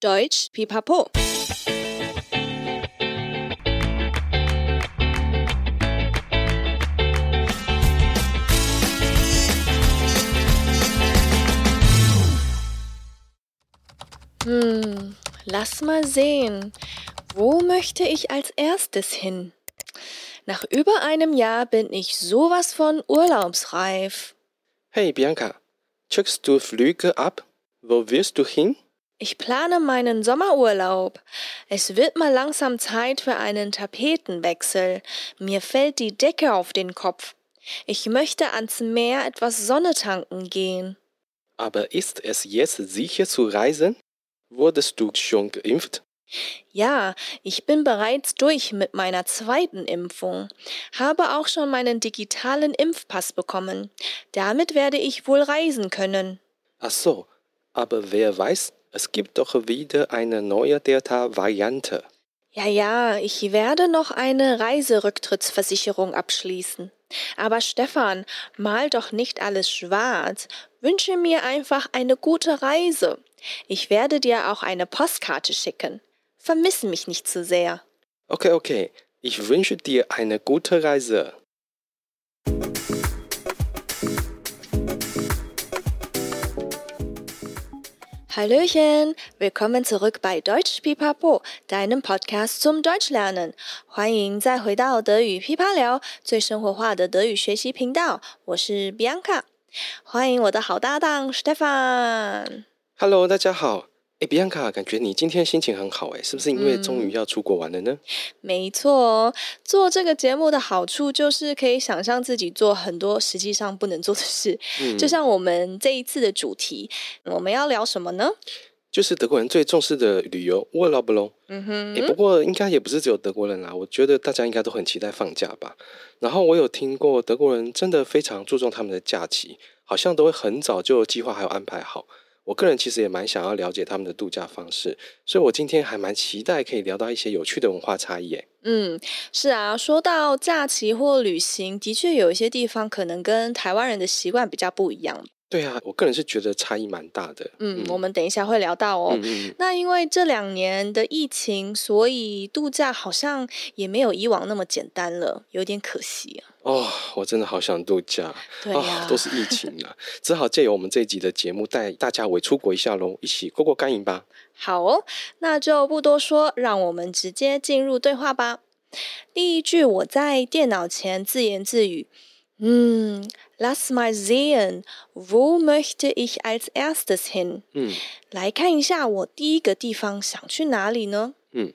Deutsch Pipapo。嗯，Lass mal sehen, wo möchte ich als erstes hin? Nach über einem Jahr bin ich sowas von urlaubsreif. Hey Bianca, checkst du Flüge ab? Wo wirst du hin? Ich plane meinen Sommerurlaub. Es wird mal langsam Zeit für einen Tapetenwechsel. Mir fällt die Decke auf den Kopf. Ich möchte ans Meer etwas Sonne tanken gehen. Aber ist es jetzt sicher zu reisen? Wurdest du schon geimpft? Ja, ich bin bereits durch mit meiner zweiten Impfung, habe auch schon meinen digitalen Impfpass bekommen. Damit werde ich wohl reisen können. Ach so, aber wer weiß, es gibt doch wieder eine neue Delta-Variante. Ja, ja, ich werde noch eine Reiserücktrittsversicherung abschließen. Aber Stefan, mal doch nicht alles schwarz. Wünsche mir einfach eine gute Reise. Ich werde dir auch eine Postkarte schicken. Vermisse mich nicht zu sehr. Okay, okay. Ich wünsche dir eine gute Reise. Hallochen, willkommen zurück bei Deutsch Pipapo, deinem Podcast zum Deutschlernen。欢迎再回到德语噼啪聊，最生活化的德语学习频道。我是 Bianca，欢迎我的好搭档 Stefan。Hello，大家好。哎，Bianca，感觉你今天心情很好哎，是不是因为终于要出国玩了呢？嗯，没错，做这个节目的好处就是可以想象自己做很多实际上不能做的事。嗯，就像我们这一次的主题，我们要聊什么呢？就是德国人最重视的旅游 Urlaub 咯。嗯哼，哎，不过应该也不是只有德国人啦，我觉得大家应该都很期待放假吧。然后我有听过德国人真的非常注重他们的假期，好像都会很早就计划还有安排好。我个人其实也蛮想要了解他们的度假方式，所以我今天还蛮期待可以聊到一些有趣的文化差异。嗯，是啊，说到假期或旅行，的确有一些地方可能跟台湾人的习惯比较不一样。对啊，我个人是觉得差异蛮大的。嗯，嗯，我们等一下会聊到哦。嗯嗯，那因为这两年的疫情，所以度假好像也没有以往那么简单了，有点可惜啊。哦，我真的好想度假。对啊，哦，都是疫情啊，只好借由我们这一集的节目带大家围出国一下喽，一起过过干瘾吧。好哦，那就不多说，让我们直接进入对话吧。第一句，我在电脑前自言自语。嗯，Lass mal sehen, wo möchte ich als erstes hin？嗯，来看一下我第一个地方想去哪里呢？嗯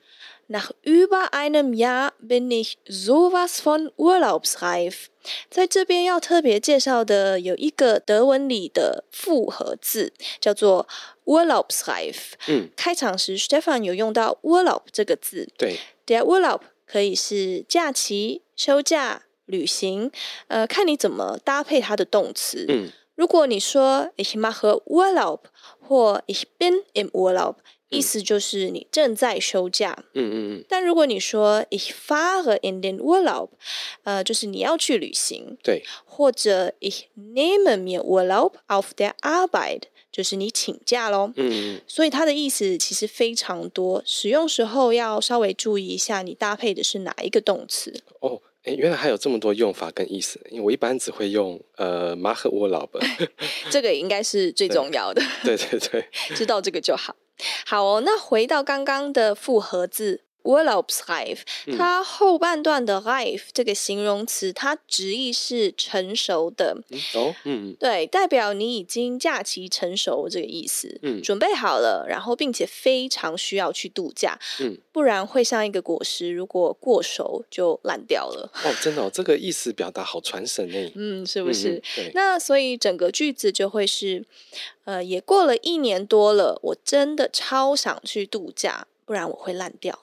，Nach über einem Jahr bin ich sowas von urlaubsreif。在这边要特别介绍的有一个德文里的复合字，叫做 urlaubsreif。嗯，开场时 Stefan 有用到 Urlaub 这个字。对，Der Urlaub 可以是假期、休假。旅行，呃，看你怎么搭配它的动词。嗯，如果你说 ich mache Urlaub 或 ich bin im Urlaub，嗯，意思就是你正在休假。嗯嗯嗯。但如果你说 ich fahre in den Urlaub，呃，就是你要去旅行。对。或者 ich nehme mir Urlaub auf der Arbeit，就是你请假喽。嗯嗯。所以它的意思其实非常多，使用时候要稍微注意一下，你搭配的是哪一个动词。哦。哎，原来还有这么多用法跟意思，因为我一般只会用呃，mache Urlaub。这个应该是最重要的。对对对，对，知道这个就好。好哦，那回到刚刚的复合字。Urlaubsreif，它后半段的 reif 这个形容词，它直译是成熟的。哦，嗯，对，代表你已经假期成熟这个意思。嗯，准备好了，然后并且非常需要去度假。嗯，不然会像一个果实，如果过熟就烂掉了。哦，真的哦，这个意思表达好传神诶。嗯，是不是？嗯，那所以整个句子就会是，呃，也过了一年多了，我真的超想去度假。不然我会烂掉。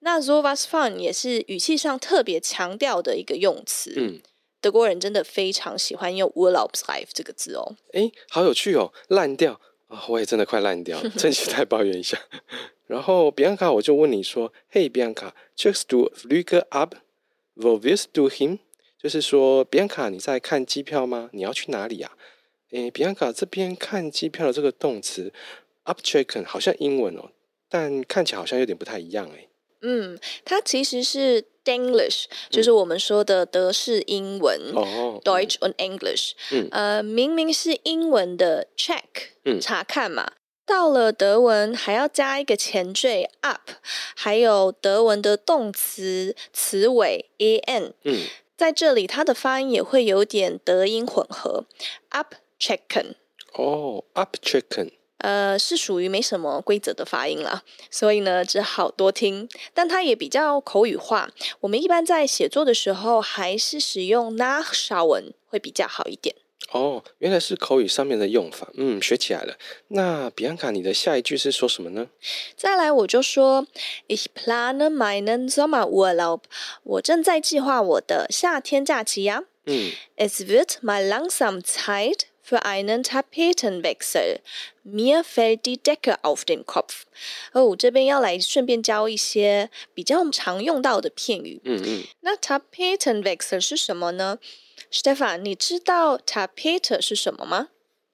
那 sowas fun 也是语气上特别强调的一个用词。嗯，德国人真的非常喜欢用 Urlaubslife 这个字哦。哎，好有趣哦，烂掉啊、哦！我也真的快烂掉了，趁机再抱怨一下。然后 Bianca，我就问你说：“Hey Bianca，checkst du Flüge ab？Wo willst du hin？” 就是说，Bianca，你在看机票吗？你要去哪里啊？哎，Bianca 这边看机票的这个动词。up checken 好像英文哦，但看起来好像有点不太一样哎。嗯，它其实是 Denglish，就是我们说的德式英文。哦，Deutsch und English。嗯，呃，明明是英文的 check，嗯，查看嘛，到了德文还要加一个前缀 up，还有德文的动词词尾 an。嗯，在这里它的发音也会有点德英混合，up checken。哦，Abchecken。呃，是属于没什么规则的发音啦，所以呢，只好多听。但它也比较口语化，我们一般在写作的时候，还是使用 nachschauen 会比较好一点。哦，原来是口语上面的用法，嗯，学起来了。那比安卡，你的下一句是说什么呢？再来，我就说，Ich plane meinen Sommerurlaub，我正在计划我的夏天假期呀。嗯，Es wird mal langsam Zeit。Für einen Tapetenwechsel, mir fällt die Decke auf den Kopf。哦，这边要来顺便教一些比较常用到的片语。嗯嗯。那 Tapetenwechsel 是什么呢？Stefan，你知道 Tapete 是什么吗？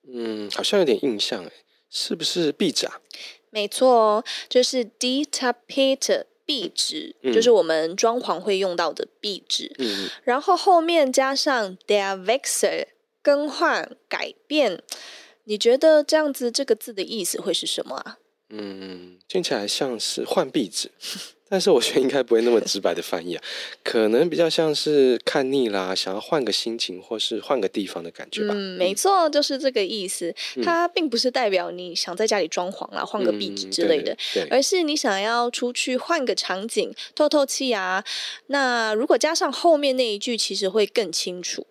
嗯，好像有点印象诶，是不是壁纸啊？没错哦，就是 die Tapete 壁纸，嗯、就是我们装潢会用到的壁纸。嗯嗯。然后后面加上 der Wechsel。更换、改变，你觉得这样子这个字的意思会是什么啊？嗯，听起来像是换壁纸，但是我觉得应该不会那么直白的翻译啊，可能比较像是看腻啦，想要换个心情或是换个地方的感觉吧。嗯，没错，就是这个意思。它并不是代表你想在家里装潢啦，换个壁纸之类的，嗯、对对，而是你想要出去换个场景，透透气啊。那如果加上后面那一句，其实会更清楚。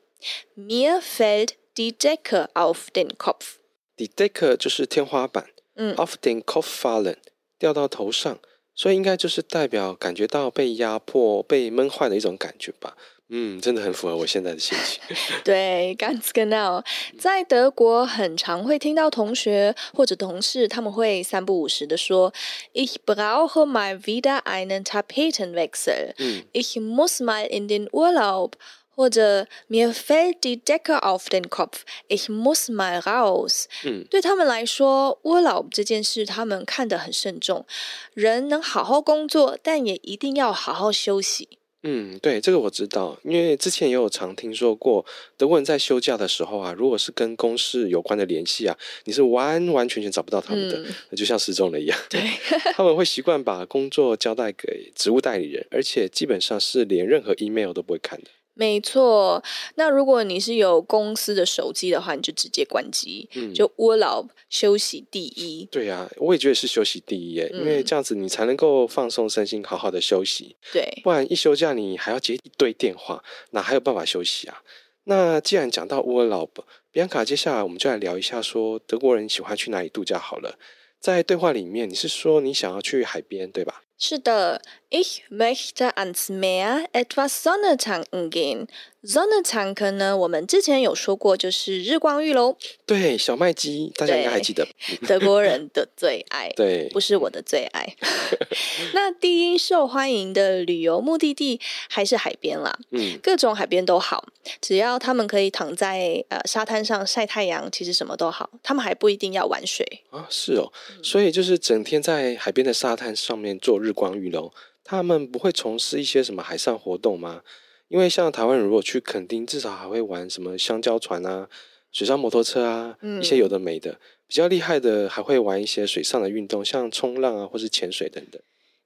Mir fällt die Decke auf den Kopf。Die Decke 就是天花板，嗯，auf den Kopf fallen 掉到头上，所以应该就是代表感觉到被压迫、被闷坏的一种感觉吧。嗯，真的很符合我现在的心情。对，ganz genau。在德国，很常会听到同学或者同事他们会三不五时的说：“Ich brauche mal wieder einen Tapetenwechsel。”嗯，“Ich muss mal in den Urlaub。”或者 Mir fällt die Decke auf den Kopf, ich muss mal raus。嗯，对他们来说，Urlaub 这件事他们看得很慎重。人能好好工作，但也一定要好好休息。嗯，对，这个我知道，因为之前也有常听说过，德国人在休假的时候啊，如果是跟公事有关的联系啊，你是完完全全找不到他们的，那、嗯、就像失踪了一样。对，他们会习惯把工作交代给职务代理人，而且基本上是连任何 email 都不会看的。没错，那如果你是有公司的手机的话，你就直接关机，嗯、就 Urlaub 休息第一。对呀、啊，我也觉得是休息第一耶，嗯、因为这样子你才能够放松身心，好好的休息。对，不然一休假你还要接一堆电话，哪还有办法休息啊？那既然讲到 Urlaub，比安卡，接下来我们就来聊一下，说德国人喜欢去哪里度假好了。在对话里面，你是说你想要去海边，对吧？是的，Ich möchte ans Meer etwas Sonne tanken gehen。Sonne tanken 呢，我们之前有说过，就是日光浴喽。对，小麦鸡，大家应该还记得。德国人的最爱，对，不是我的最爱。那第一受欢迎的旅游目的地还是海边啦。嗯，各种海边都好，只要他们可以躺在呃沙滩上晒太阳，其实什么都好。他们还不一定要玩水啊。是哦，所以就是整天在海边的沙滩上面做日光浴喽。他们不会从事一些什么海上活动吗？因为像台湾人如果去垦丁，至少还会玩什么香蕉船啊、水上摩托车啊，嗯、一些有的没的。比较厉害的还会玩一些水上的运动，像冲浪啊，或是潜水等等。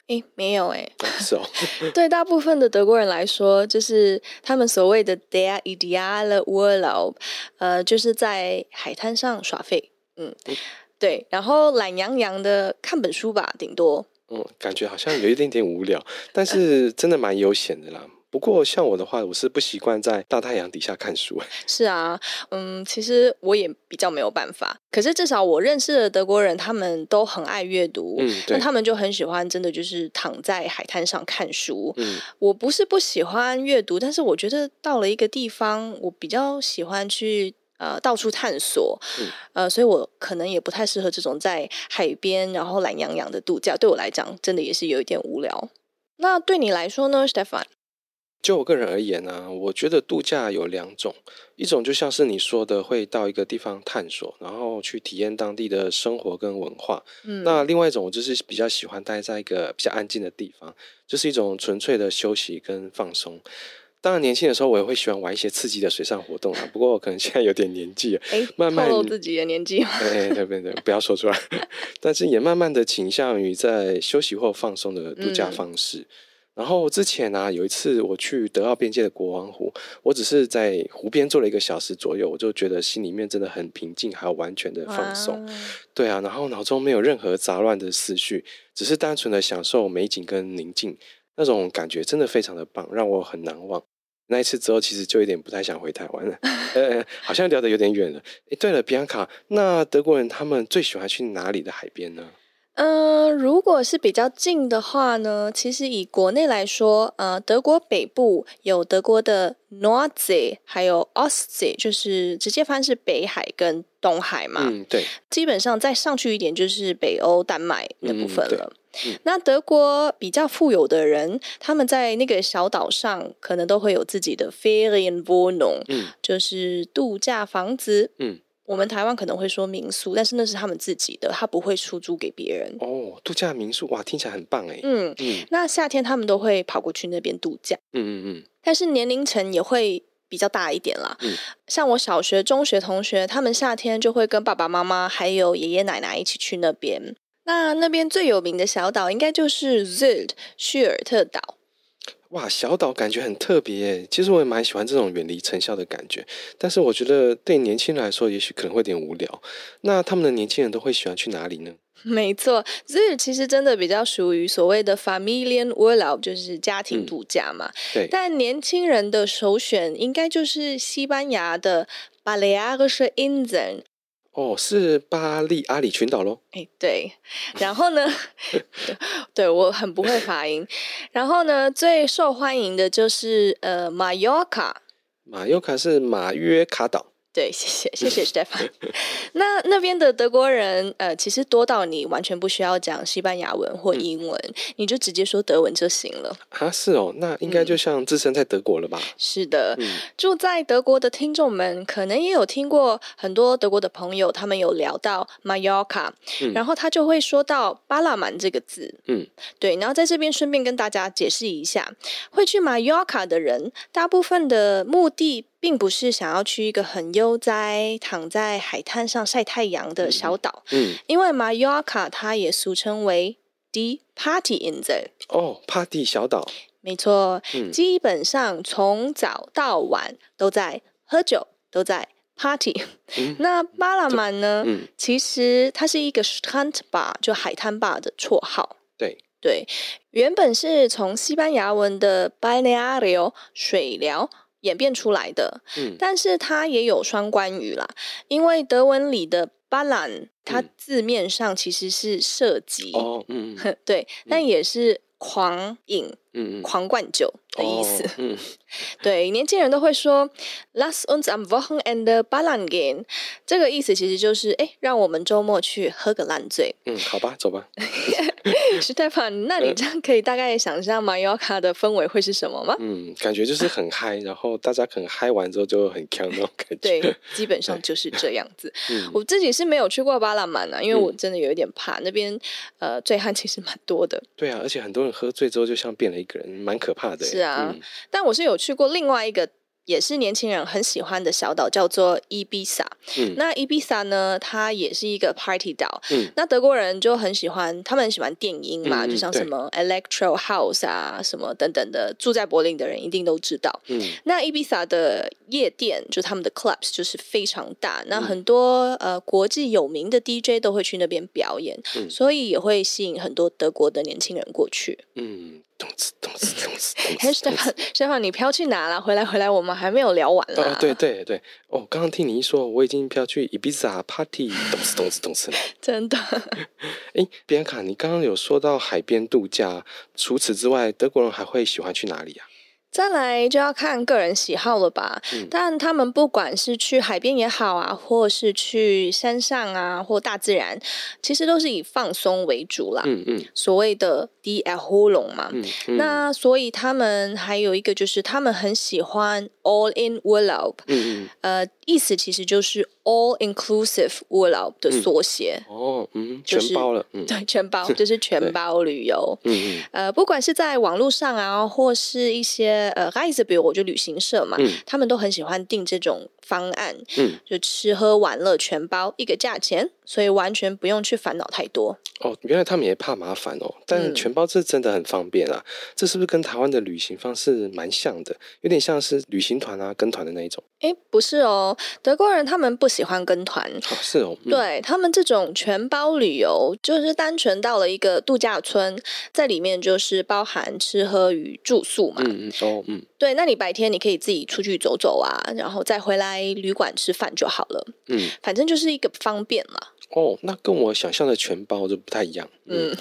诶，没有诶。是哦。对大部分的德国人来说，就是他们所谓的 der ideale Urlaub，呃，就是在海滩上耍废。嗯，嗯对，然后懒洋洋的看本书吧，顶多。嗯，感觉好像有一点点无聊，但是真的蛮悠闲的啦。不过像我的话，我是不习惯在大太阳底下看书。是啊，嗯，其实我也比较没有办法。可是至少我认识的德国人，他们都很爱阅读，嗯，对，那他们就很喜欢，真的就是躺在海滩上看书。嗯，我不是不喜欢阅读，但是我觉得到了一个地方，我比较喜欢去呃到处探索，嗯，呃，所以我可能也不太适合这种在海边然后懒洋洋的度假。对我来讲，真的也是有一点无聊。那对你来说呢，Stefan？就我个人而言呢、啊，我觉得度假有两种，一种就像是你说的，会到一个地方探索，然后去体验当地的生活跟文化。嗯，那另外一种，我就是比较喜欢待在一个比较安静的地方，就是一种纯粹的休息跟放松。当然，年轻的时候我也会喜欢玩一些刺激的水上活动啊。不过我可能现在有点年纪了，哎，慢慢透露自己的年纪。对对对对，不要说出来。但是也慢慢的倾向于在休息或放松的度假方式。嗯然后之前呢、啊，有一次我去德奥边界的国王湖，我只是在湖边坐了一个小时左右，我就觉得心里面真的很平静，还有完全的放松。对啊，然后脑中没有任何杂乱的思绪，只是单纯的享受美景跟宁静，那种感觉真的非常的棒，让我很难忘。那一次之后，其实就有点不太想回台湾了。呃，好像聊得有点远了。哎，对了，比安卡，那德国人他们最喜欢去哪里的海边呢？嗯、呃，如果是比较近的话呢，其实以国内来说，呃，德国北部有德国的 Nordsee，还有 Ostsee，就是直接翻是北海跟东海嘛。嗯，对。基本上再上去一点就是北欧丹麦那部分了。嗯嗯、那德国比较富有的人，他们在那个小岛上可能都会有自己的 Ferienwohnung，嗯，就是度假房子。嗯。我们台湾可能会说民宿，但是那是他们自己的，他不会出租给别人。哦，度假民宿哇，听起来很棒哎。嗯嗯，那夏天他们都会跑过去那边度假。嗯嗯嗯。但是年龄层也会比较大一点啦。嗯。像我小学、中学同学，他们夏天就会跟爸爸妈妈还有爷爷奶奶一起去那边。那那边最有名的小岛应该就是 Sylt 叙尔特岛。哇，小岛感觉很特别耶。其实我也蛮喜欢这种远离尘嚣的感觉，但是我觉得对年轻人来说，也许可能会有点无聊。那他们的年轻人都会喜欢去哪里呢？没错，这其实真的比较属于所谓的 Familienurlaub，就是家庭度假嘛。嗯、对。但年轻人的首选应该就是西班牙的 Balearische Inseln。哦，是巴利阿里群岛喽？哎，对。然后呢？对，对我很不会发音。然后呢，最受欢迎的就是呃，马约卡。马约卡是马约卡岛。对，谢谢谢谢 Stefan。那那边的德国人，呃，其实多到你完全不需要讲西班牙文或英文，嗯、你就直接说德文就行了。啊，是哦，那应该就像置身在德国了吧？嗯、是的，嗯、住在德国的听众们可能也有听过很多德国的朋友，他们有聊到 Mallorca，、嗯、然后他就会说到巴拉曼这个字。嗯，对，然后在这边顺便跟大家解释一下，会去 Mallorca 的人，大部分的目的。并不是想要去一个很悠哉、躺在海滩上晒太阳的小岛，嗯，嗯，因为马约卡它也俗称为 Die Partyinsel 哦，Party 小岛，没错，嗯，基本上从早到晚都在喝酒，都在 Party。嗯，那巴拉曼呢？嗯，其实它是一个 Strandbar，就海滩吧的绰号。对对，原本是从西班牙文的 Balneario 水疗。演变出来的，嗯，但是它也有双关语啦，因为德文里的 Ballern 它字面上其实是涉及，哦，嗯，对，但也是狂饮。嗯，狂灌酒的意思。哦、嗯，对，年轻人都会说 “Lass uns am Wochenende ballern gehen”，这个意思其实就是哎，让我们周末去喝个烂醉。嗯，好吧，走吧。史蒂芬，那你这样可以大概想象马约卡的氛围会是什么吗？嗯，感觉就是很嗨，然后大家可能嗨完之后就很强那种感觉。对，基本上就是这样子。嗯、我自己是没有去过巴拉曼啊，因为我真的有一点怕、嗯、那边，呃，醉汉其实蛮多的。对啊，而且很多人喝醉之后就像变了。一个人蛮可怕的，是啊，嗯、但我是有去过另外一个。也是年轻人很喜欢的小岛，叫做伊比萨。嗯，那伊比萨呢，它也是一个 party 岛。嗯，那德国人就很喜欢，他们很喜欢电音嘛，嗯、就像什么 electro house 啊，什么等等的。住在柏林的人一定都知道。嗯，那伊比萨的夜店，就他们的 clubs 就是非常大，那很多、嗯、呃国际有名的 DJ 都会去那边表演，嗯、所以也会吸引很多德国的年轻人过去。嗯。咚哧咚哧咚哧咚次。s t e p h a n 你飘去哪了？回来回来，我们还没有聊完了。对对对，哦，刚刚听你一说，我已经飘去 Ibiza Party，咚哧咚哧咚次了。真的？哎，比安卡，你刚刚有说到海边度假，除此之外，德国人还会喜欢去哪里呀？再来就要看个人喜好了吧。嗯、但他们不管是去海边也好啊，或是去山上啊，或大自然，其实都是以放松为主啦。嗯嗯。所谓的 die Erholung 嘛。嗯嗯。那所以他们还有一个就是他们很喜欢 all in Urlaub。嗯嗯。呃，意思其实就是 all inclusive Urlaub 的缩写。嗯、哦，嗯，全包了。嗯、对，全包就是全包旅游。嗯嗯。呃，不管是在网络上啊，或是一些。呃，Reisebüro 就旅行社嘛，嗯、他们都很喜欢订这种方案，嗯，就吃喝玩乐全包一个价钱，所以完全不用去烦恼太多。哦，原来他们也怕麻烦哦，但是全包这真的很方便啊！嗯、这是不是跟台湾的旅行方式蛮像的？有点像是旅行团啊，跟团的那一种。哎，不是哦，德国人他们不喜欢跟团。哦，是哦，嗯、对他们这种全包旅游，就是单纯到了一个度假村，在里面就是包含吃喝与住宿嘛。嗯嗯哦嗯，对，那你白天你可以自己出去走走啊，然后再回来旅馆吃饭就好了。嗯，反正就是一个方便嘛。哦，那跟我想象的全包就不太一样。嗯，嗯，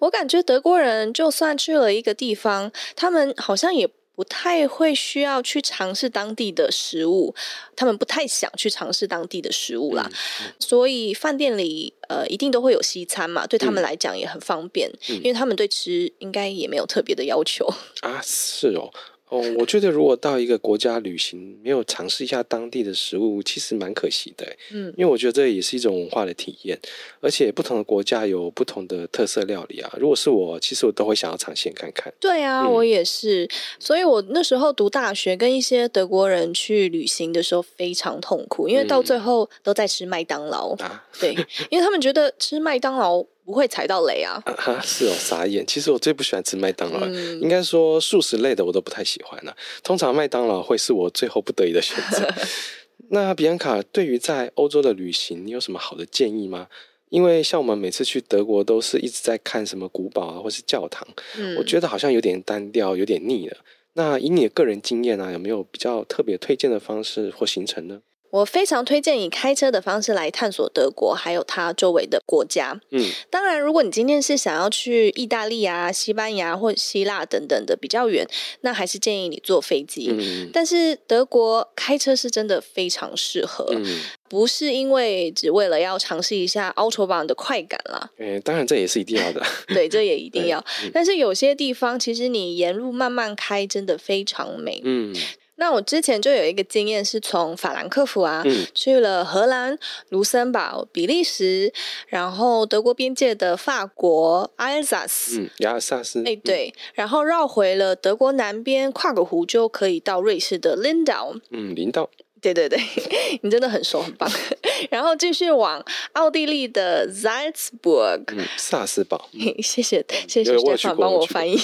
我感觉德国人就算去了一个地方，他们好像也不太会需要去尝试当地的食物，他们不太想去尝试当地的食物啦。嗯嗯、所以饭店里呃一定都会有西餐嘛，对他们来讲也很方便，嗯、因为他们对吃应该也没有特别的要求 啊。是哦。哦，我觉得如果到一个国家旅行，没有尝试一下当地的食物，其实蛮可惜的。嗯，因为我觉得这也是一种文化的体验，而且不同的国家有不同的特色料理啊。如果是我，其实我都会想要尝鲜看看。对啊，嗯、我也是。所以我那时候读大学，跟一些德国人去旅行的时候非常痛苦，因为到最后都在吃麦当劳。对，因为他们觉得吃麦当劳。不会踩到雷啊！啊是哦，傻眼。其实我最不喜欢吃麦当劳，嗯、应该说素食类的我都不太喜欢了、啊。通常麦当劳会是我最后不得已的选择。那比安卡对于在欧洲的旅行，你有什么好的建议吗？因为像我们每次去德国，都是一直在看什么古堡啊，或是教堂，嗯、我觉得好像有点单调，有点腻了。那以你的个人经验啊，有没有比较特别推荐的方式或行程呢？我非常推荐以开车的方式来探索德国，还有它周围的国家。嗯，当然，如果你今天是想要去意大利啊、西班牙或希腊等等的比较远，那还是建议你坐飞机。嗯，但是德国开车是真的非常适合，嗯，不是因为只为了要尝试一下 Autobahn 的快感啦。诶、欸，当然这也是一定要的。对，这也一定 要。嗯，但是有些地方其实你沿路慢慢开，真的非常美。嗯。那我之前就有一个经验，是从法兰克福啊，嗯、去了荷兰、卢森堡、比利时，然后德国边界的法国阿尔萨斯，嗯，阿尔萨斯，哎，对，嗯、然后绕回了德国南边，跨个湖就可以到瑞士的林道，嗯，林道。对对对，你真的很熟，很棒。然后继续往奥地利的 Salzburg，嗯，萨斯堡。谢谢，谢谢 Stefan 帮我翻译。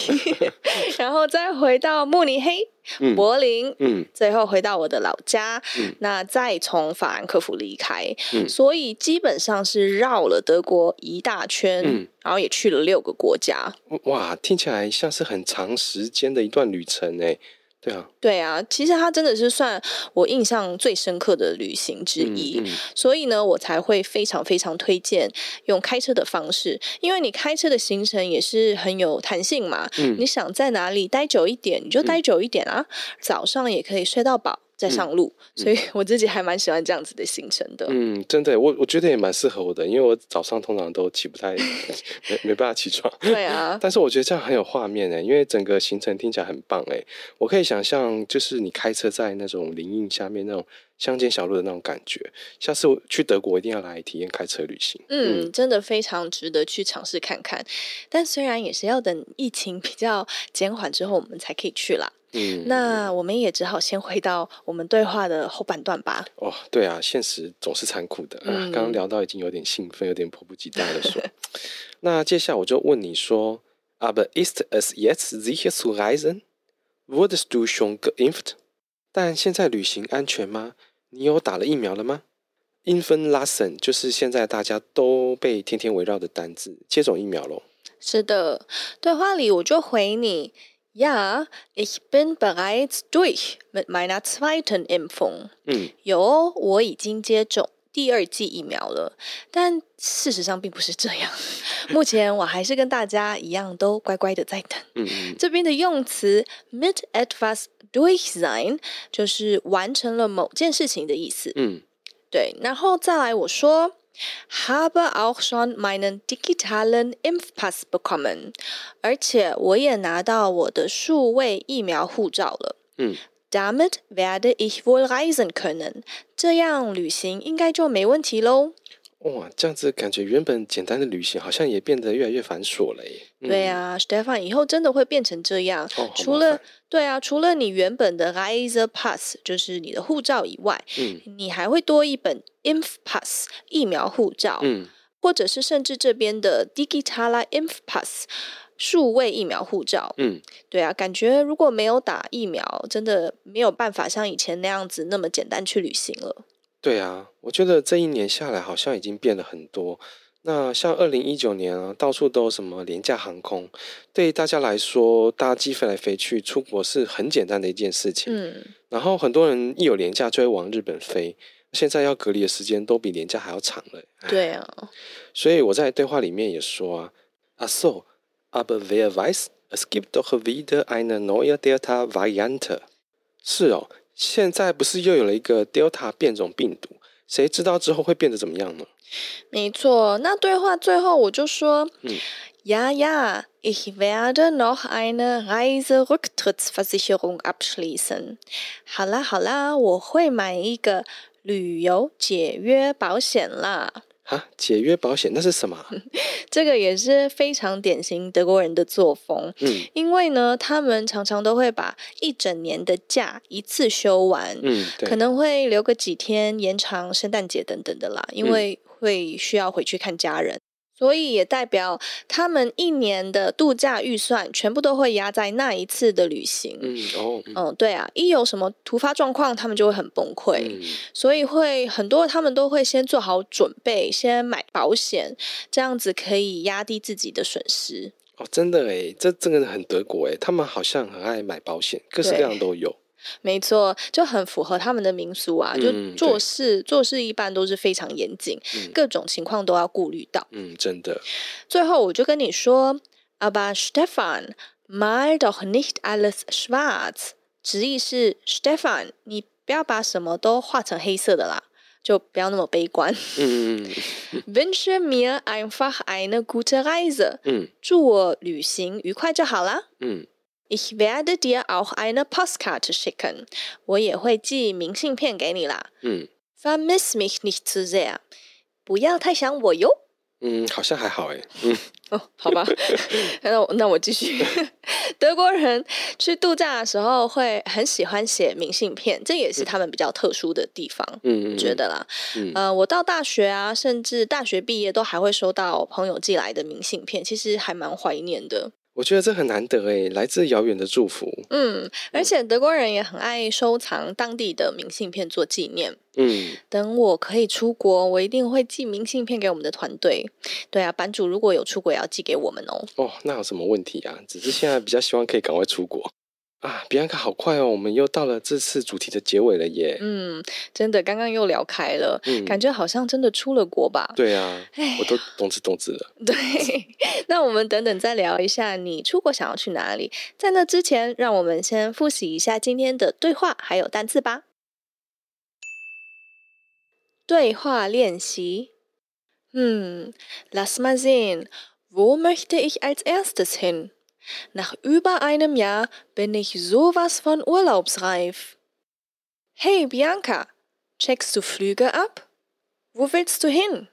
然后再回到慕尼黑、柏林，嗯，最后回到我的老家。嗯，那再从法兰克福离开，嗯，所以基本上是绕了德国一大圈，嗯，然后也去了六个国家。哇，听起来像是很长时间的一段旅程诶。对啊，对啊，其实它真的是算我印象最深刻的旅行之一，嗯嗯、所以呢，我才会非常非常推荐用开车的方式，因为你开车的行程也是很有弹性嘛，嗯、你想在哪里待久一点，你就待久一点啊，嗯、早上也可以睡到饱。在上路，嗯、所以我自己还蛮喜欢这样子的行程的。嗯，真的，我我觉得也蛮适合我的，因为我早上通常都起不太，没没办法起床。对啊，但是我觉得这样很有画面哎，因为整个行程听起来很棒哎。我可以想象，就是你开车在那种林荫下面那种乡间小路的那种感觉。下次我去德国一定要来体验开车旅行。嗯，嗯真的非常值得去尝试看看。但虽然也是要等疫情比较减缓之后，我们才可以去啦。嗯，那我们也只好先回到我们对话的后半段吧。哦，对啊，现实总是残酷的。嗯，刚刚聊到已经有点兴奋，有点迫不及待的说。那接下来我就问你说，Aber ist es jetzt sicher zu reisen? Wurdest du schon geimpft? 但现在旅行安全吗？你有打了疫苗了吗？Impfen lesson 就是现在大家都被天天围绕的单字，接种疫苗喽。是的，对话里我就回你。Ja, ich bin bereits durch mit meiner zweiten Impfung. 嗯，有，我已经接种第二剂疫苗了，但事实上并不是这样。目前我还是跟大家一样，都乖乖的在等。嗯嗯。这边的用词 mit etwas durch sein 就是完成了某件事情的意思。嗯，对。然后再来我说。Habe auch schon meinen digitalen Impfpass bekommen，而且我也拿到我的数位疫苗护照了。嗯，Damit werde ich wohl reisen können，这样旅行应该就没问题喽。 哇，这样子感觉原本简单的旅行好像也变得越来越繁琐了耶。嗯、对啊，Stefan，以后真的会变成这样。哦、除了对啊，除了你原本的 Reisepass，就是你的护照以外，嗯，你还会多一本 Impfpass 疫苗护照，嗯，或者是甚至这边的 Digitaler Impfpass 数位疫苗护照，嗯，对啊，感觉如果没有打疫苗，真的没有办法像以前那样子那么简单去旅行了。对啊，我觉得这一年下来好像已经变了很多。那像二零一九年啊，到处都有什么廉价航空，对大家来说搭机飞来飞去出国是很简单的一件事情。嗯，然后很多人一有廉价就会往日本飞，现在要隔离的时间都比廉价还要长了。对啊，所以我在对话里面也说啊，Ach so，aber wer weiß，es gibt doch wieder eine neue Delta-Variante。是哦。现在不是又有了一个 Delta 变种病毒？谁知道之后会变得怎么样呢？没错，那对话最后我就说，嗯，Ja ja，ich werde noch eine Reiserücktrittsversicherung abschließen。好啦好啦，我会买一个旅游解约保险啦。啊，解约保险那是什么？这个也是非常典型德国人的作风。嗯，因为呢，他们常常都会把一整年的假一次休完。嗯，可能会留个几天延长圣诞节等等的啦，因为会需要回去看家人。所以也代表他们一年的度假预算全部都会压在那一次的旅行。嗯哦，嗯，对啊，一有什么突发状况，他们就会很崩溃。嗯，所以会很多他们都会先做好准备，先买保险，这样子可以压低自己的损失。哦，真的诶，这真的很德国诶，他们好像很爱买保险，各式各样都有。没错，就很符合他们的民俗啊，嗯、就做事做事一般都是非常严谨，嗯、各种情况都要顾虑到。嗯，真的。最后我就跟你说，Aber Stefan, mal doch nicht alles schwarz。直译是 Stefan，你不要把什么都画成黑色的啦，就不要那么悲观。嗯 Wünsche mir einfach eine gute Reise。嗯，祝我旅行愉快就好啦。嗯。Ich werde dir auch eine Postkarte schicken。我也会寄明信片给你啦。嗯。Vermiss mich nicht zu sehr。不要太想我哟。嗯，好像还好诶。嗯。哦，好吧。那我那我继续。德国人去度假的时候会很喜欢写明信片，这也是他们比较特殊的地方。嗯嗯。觉得啦。嗯。呃，我到大学啊，甚至大学毕业都还会收到朋友寄来的明信片，其实还蛮怀念的。我觉得这很难得诶，来自遥远的祝福。嗯，而且德国人也很爱收藏当地的明信片做纪念。嗯，等我可以出国，我一定会寄明信片给我们的团队。对啊，版主如果有出国，也要寄给我们哦。哦，那有什么问题啊？只是现在比较希望可以赶快出国。啊，比安卡好快哦！我们又到了这次主题的结尾了耶。嗯，真的，刚刚又聊开了，嗯，感觉好像真的出了国吧？对啊，我都动之动之了。对，那我们等等再聊一下，你出国想要去哪里？在那之前，让我们先复习一下今天的对话还有单字吧。对话练习。嗯，Lass mal sehen，wo möchte ich als erstes hin？Nach über einem Jahr bin ich sowas von urlaubsreif. Hey Bianca, checkst du Flüge ab? Wo willst du hin?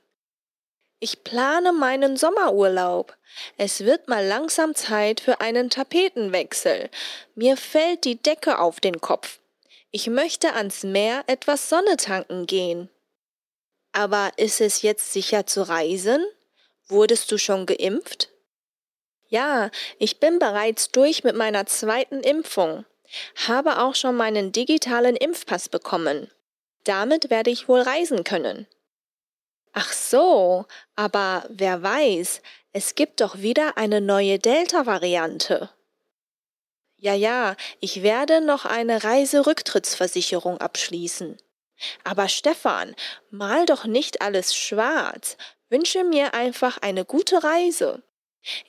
Ich plane meinen Sommerurlaub. Es wird mal langsam Zeit für einen Tapetenwechsel. Mir fällt die Decke auf den Kopf. Ich möchte ans Meer etwas Sonne tanken gehen. Aber ist es jetzt sicher zu reisen? Wurdest du schon geimpft? Ja, ich bin bereits durch mit meiner zweiten Impfung, habe auch schon meinen digitalen Impfpass bekommen. Damit werde ich wohl reisen können. Ach so, aber wer weiß, es gibt doch wieder eine neue Delta-Variante. Ja, ja, ich werde noch eine Reiserücktrittsversicherung abschließen. Aber Stefan, mal doch nicht alles schwarz. Wünsche mir einfach eine gute Reise.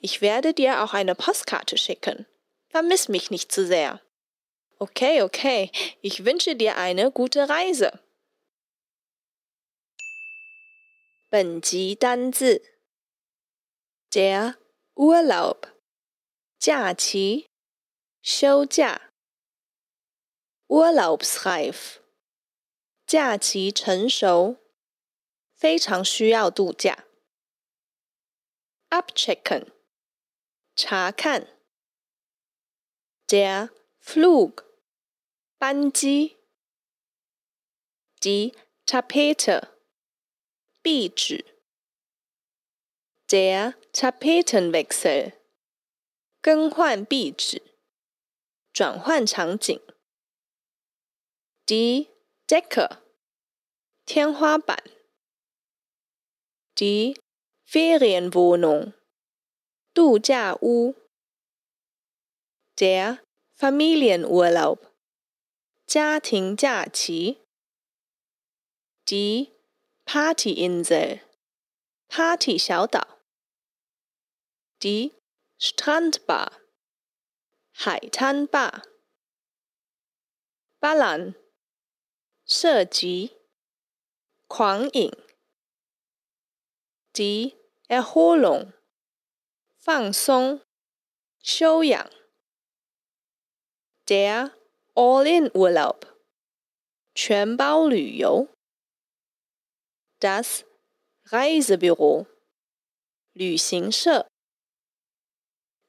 Ich werde dir auch eine Postkarte schicken. Vermiss mich nicht zu sehr. Okay, okay. Ich wünsche dir eine gute Reise. 本集单字 Der Urlaub 假期休假 Urlaubsreif 假期成熟非常需要度假 Abchecken 查看 Der Flug 班机 Die Tapete 壁纸 Der Tapetenwechsel 更换壁纸转换场景 Die Decke 天花板 Die Ferienwohnung 度假屋 Der Familienurlaub 家庭假期 Die Partyinsel Party 小岛 Die Strandbar 海滩吧 Ballern 射击狂饮 Die Erholung 放松休养 Der All-in-Urlaub 全包旅游 Das Reisebüro 旅行社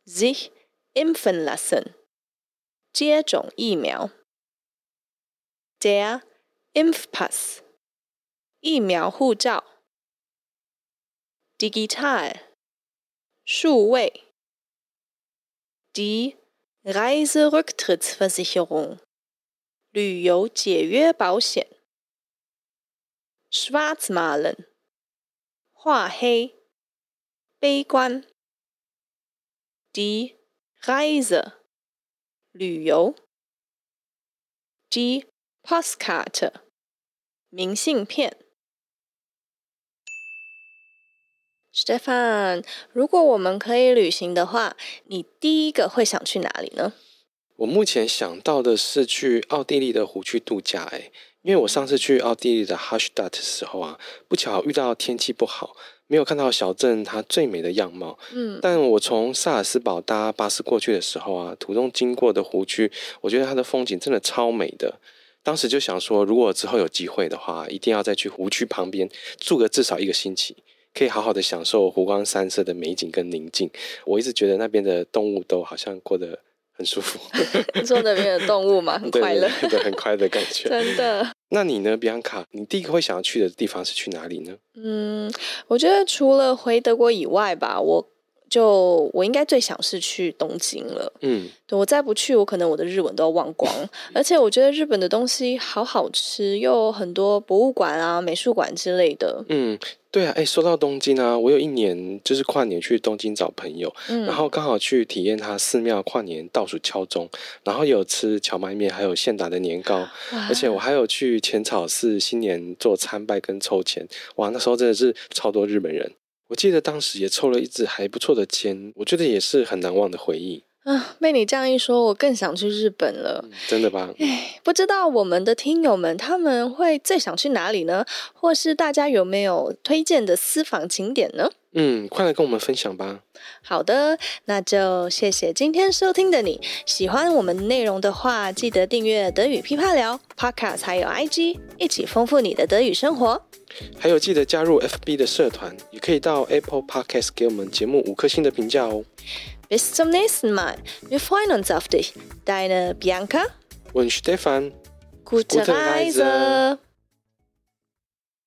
Sich impfen lassen 接种疫苗 Der Impfpass 疫苗护照 Digital 数位 Die Reiserücktrittsversicherung 旅游解约保险 Schwarzmalen 画黑悲观 Die Reise 旅游 Die Postkarte 明信片 Stefan，如果我们可以旅行的话，你第一个会想去哪里呢？我目前想到的是去奥地利的湖区度假，哎。因为我上次去奥地利的哈施达特的时候啊，不巧遇到天气不好，没有看到小镇它最美的样貌。嗯，但我从萨尔斯堡搭巴士过去的时候啊，途中经过的湖区，我觉得它的风景真的超美的。当时就想说，如果之后有机会的话，一定要再去湖区旁边住个至少一个星期，可以好好的享受湖光山色的美景跟宁静。我一直觉得那边的动物都好像过得很舒服。你说那边的动物嘛，很快乐，对，对，对，很快乐的感觉，真的。那你呢，比安卡？你第一个会想要去的地方是去哪里呢？嗯，我觉得除了回德国以外吧，我就我应该最想是去东京了。嗯，对，我再不去，我可能我的日文都要忘光。而且我觉得日本的东西好好吃，又很多博物馆啊、美术馆之类的。嗯。对啊，哎，说到东京啊，我有一年就是跨年去东京找朋友，嗯、然后刚好去体验他寺庙跨年倒数敲钟，然后有吃荞麦面，还有现打的年糕，而且我还有去浅草寺新年做参拜跟抽签，哇，那时候真的是超多日本人，我记得当时也抽了一支还不错的签，我觉得也是很难忘的回忆。啊，被你这样一说，我更想去日本了。嗯，真的吧？哎，不知道我们的听友们他们会最想去哪里呢？或是大家有没有推荐的私房景点呢？嗯，快来跟我们分享吧。好的，那就谢谢今天收听的你。喜欢我们内容的话，记得订阅德语噼啪聊 Podcast，还有 IG，一起丰富你的德语生活。还有记得加入 FB 的社团，也可以到 Apple Podcast 给我们节目五颗星的评价哦。Bis zum nächsten Mal. Wir freuen uns auf dich. Deine Bianca und Stefan. Gute, Gute Reise. Reise.